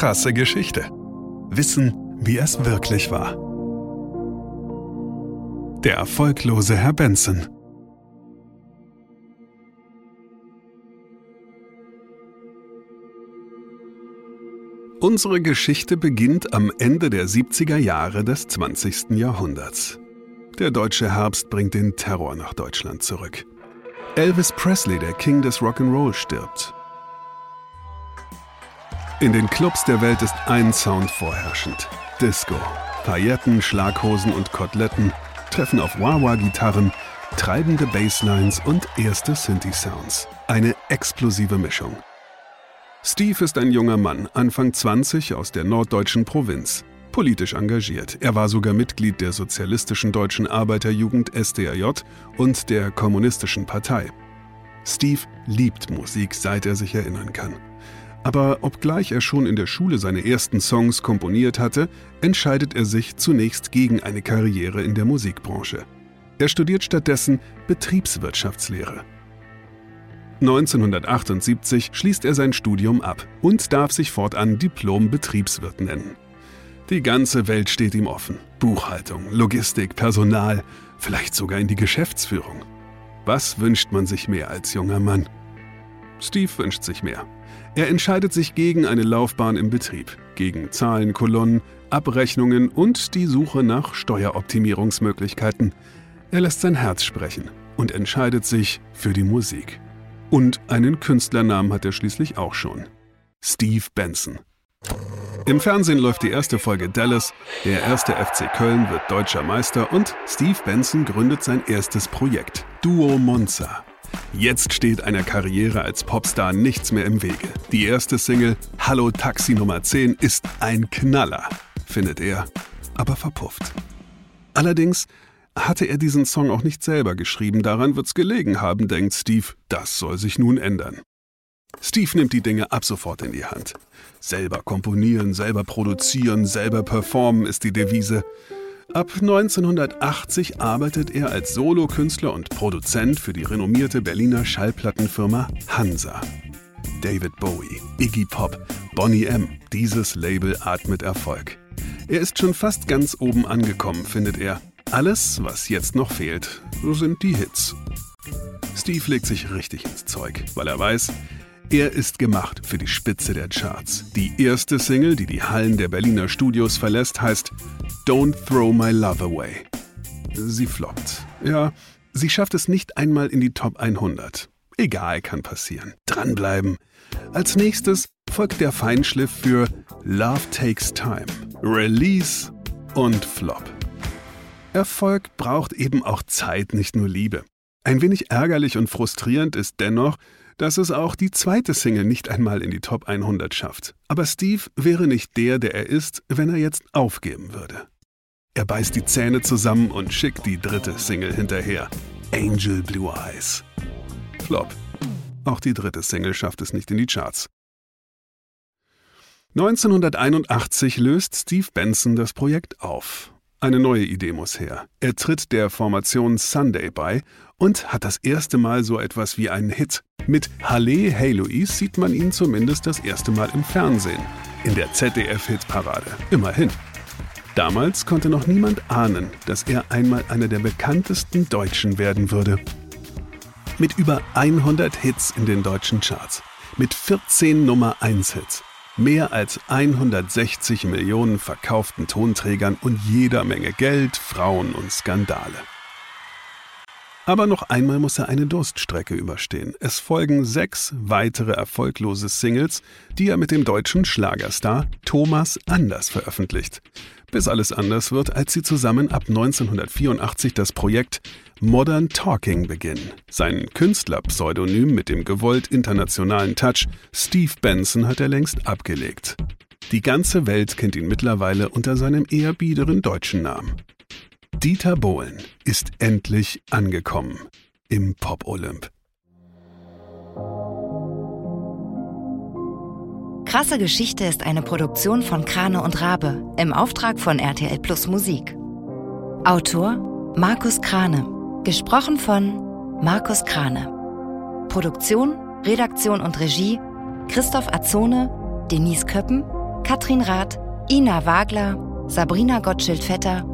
Krasse Geschichte. Wissen, wie es wirklich war. Der erfolglose Herr Benson. Unsere Geschichte beginnt am Ende der 70er Jahre des 20. Jahrhunderts. Der deutsche Herbst bringt den Terror nach Deutschland zurück. Elvis Presley, der King des Rock'n'Roll, stirbt. In den Clubs der Welt ist ein Sound vorherrschend. Disco. Pailletten, Schlaghosen und Koteletten treffen auf Wah-Wah-Gitarren, treibende Basslines und erste Synthi-Sounds. Eine explosive Mischung. Steve ist ein junger Mann, Anfang 20 aus der norddeutschen Provinz. Politisch engagiert. Er war sogar Mitglied der Sozialistischen Deutschen Arbeiterjugend SDRJ und der Kommunistischen Partei. Steve liebt Musik, seit er sich erinnern kann. Aber obgleich er schon in der Schule seine ersten Songs komponiert hatte, entscheidet er sich zunächst gegen eine Karriere in der Musikbranche. Er studiert stattdessen Betriebswirtschaftslehre. 1978 schließt er sein Studium ab und darf sich fortan Diplom-Betriebswirt nennen. Die ganze Welt steht ihm offen. Buchhaltung, Logistik, Personal, vielleicht sogar in die Geschäftsführung. Was wünscht man sich mehr als junger Mann? Steve wünscht sich mehr. Er entscheidet sich gegen eine Laufbahn im Betrieb, gegen Zahlenkolonnen, Abrechnungen und die Suche nach Steueroptimierungsmöglichkeiten. Er lässt sein Herz sprechen und entscheidet sich für die Musik. Und einen Künstlernamen hat er schließlich auch schon. Steve Benson. Im Fernsehen läuft die erste Folge Dallas, der erste FC Köln wird deutscher Meister und Steve Benson gründet sein erstes Projekt, Duo Monza. Jetzt steht einer Karriere als Popstar nichts mehr im Wege. Die erste Single Hallo Taxi Nummer 10 ist ein Knaller, findet er, aber verpufft. Allerdings hatte er diesen Song auch nicht selber geschrieben, daran wird's gelegen haben, denkt Steve, das soll sich nun ändern. Steve nimmt die Dinge ab sofort in die Hand. Selber komponieren, selber produzieren, selber performen ist die Devise. Ab 1980 arbeitet er als Solokünstler und Produzent für die renommierte Berliner Schallplattenfirma Hansa. David Bowie, Iggy Pop, Bonnie M. Dieses Label atmet Erfolg. Er ist schon fast ganz oben angekommen, findet er. Alles, was jetzt noch fehlt, sind die Hits. Steve legt sich richtig ins Zeug, weil er weiß, er ist gemacht für die Spitze der Charts. Die erste Single, die die Hallen der Berliner Studios verlässt, heißt Don't Throw My Love Away. Sie floppt. Ja, sie schafft es nicht einmal in die Top 100. Egal, kann passieren. Dranbleiben. Als nächstes folgt der Feinschliff für Love Takes Time, Release und Flop. Erfolg braucht eben auch Zeit, nicht nur Liebe. Ein wenig ärgerlich und frustrierend ist dennoch, dass es auch die zweite Single nicht einmal in die Top 100 schafft. Aber Steve wäre nicht der, der er ist, wenn er jetzt aufgeben würde. Er beißt die Zähne zusammen und schickt die dritte Single hinterher. Angel Blue Eyes. Flop. Auch die dritte Single schafft es nicht in die Charts. 1981 löst Steve Benson das Projekt auf. Eine neue Idee muss her. Er tritt der Formation Sunday bei und hat das erste Mal so etwas wie einen Hit. Mit Halle Hey Louise sieht man ihn zumindest das erste Mal im Fernsehen, in der ZDF-Hitparade. Immerhin. Damals konnte noch niemand ahnen, dass er einmal einer der bekanntesten Deutschen werden würde. Mit über 100 Hits in den deutschen Charts, mit 14 Nummer 1 Hits, mehr als 160 Millionen verkauften Tonträgern und jeder Menge Geld, Frauen und Skandale. Aber noch einmal muss er eine Durststrecke überstehen. Es folgen sechs weitere erfolglose Singles, die er mit dem deutschen Schlagerstar Thomas Anders veröffentlicht. Bis alles anders wird, als sie zusammen ab 1984 das Projekt Modern Talking beginnen. Sein Künstlerpseudonym mit dem gewollt internationalen Touch Steve Benson hat er längst abgelegt. Die ganze Welt kennt ihn mittlerweile unter seinem eher biederen deutschen Namen. Dieter Bohlen ist endlich angekommen im Pop-Olymp. Krasse Geschichte ist eine Produktion von Krane und Rabe im Auftrag von RTL Plus Musik. Autor Markus Krane. Gesprochen von Markus Krane. Produktion, Redaktion und Regie Christoph Azone, Denise Köppen, Katrin Rath, Ina Wagler, Sabrina Gottschild-Vetter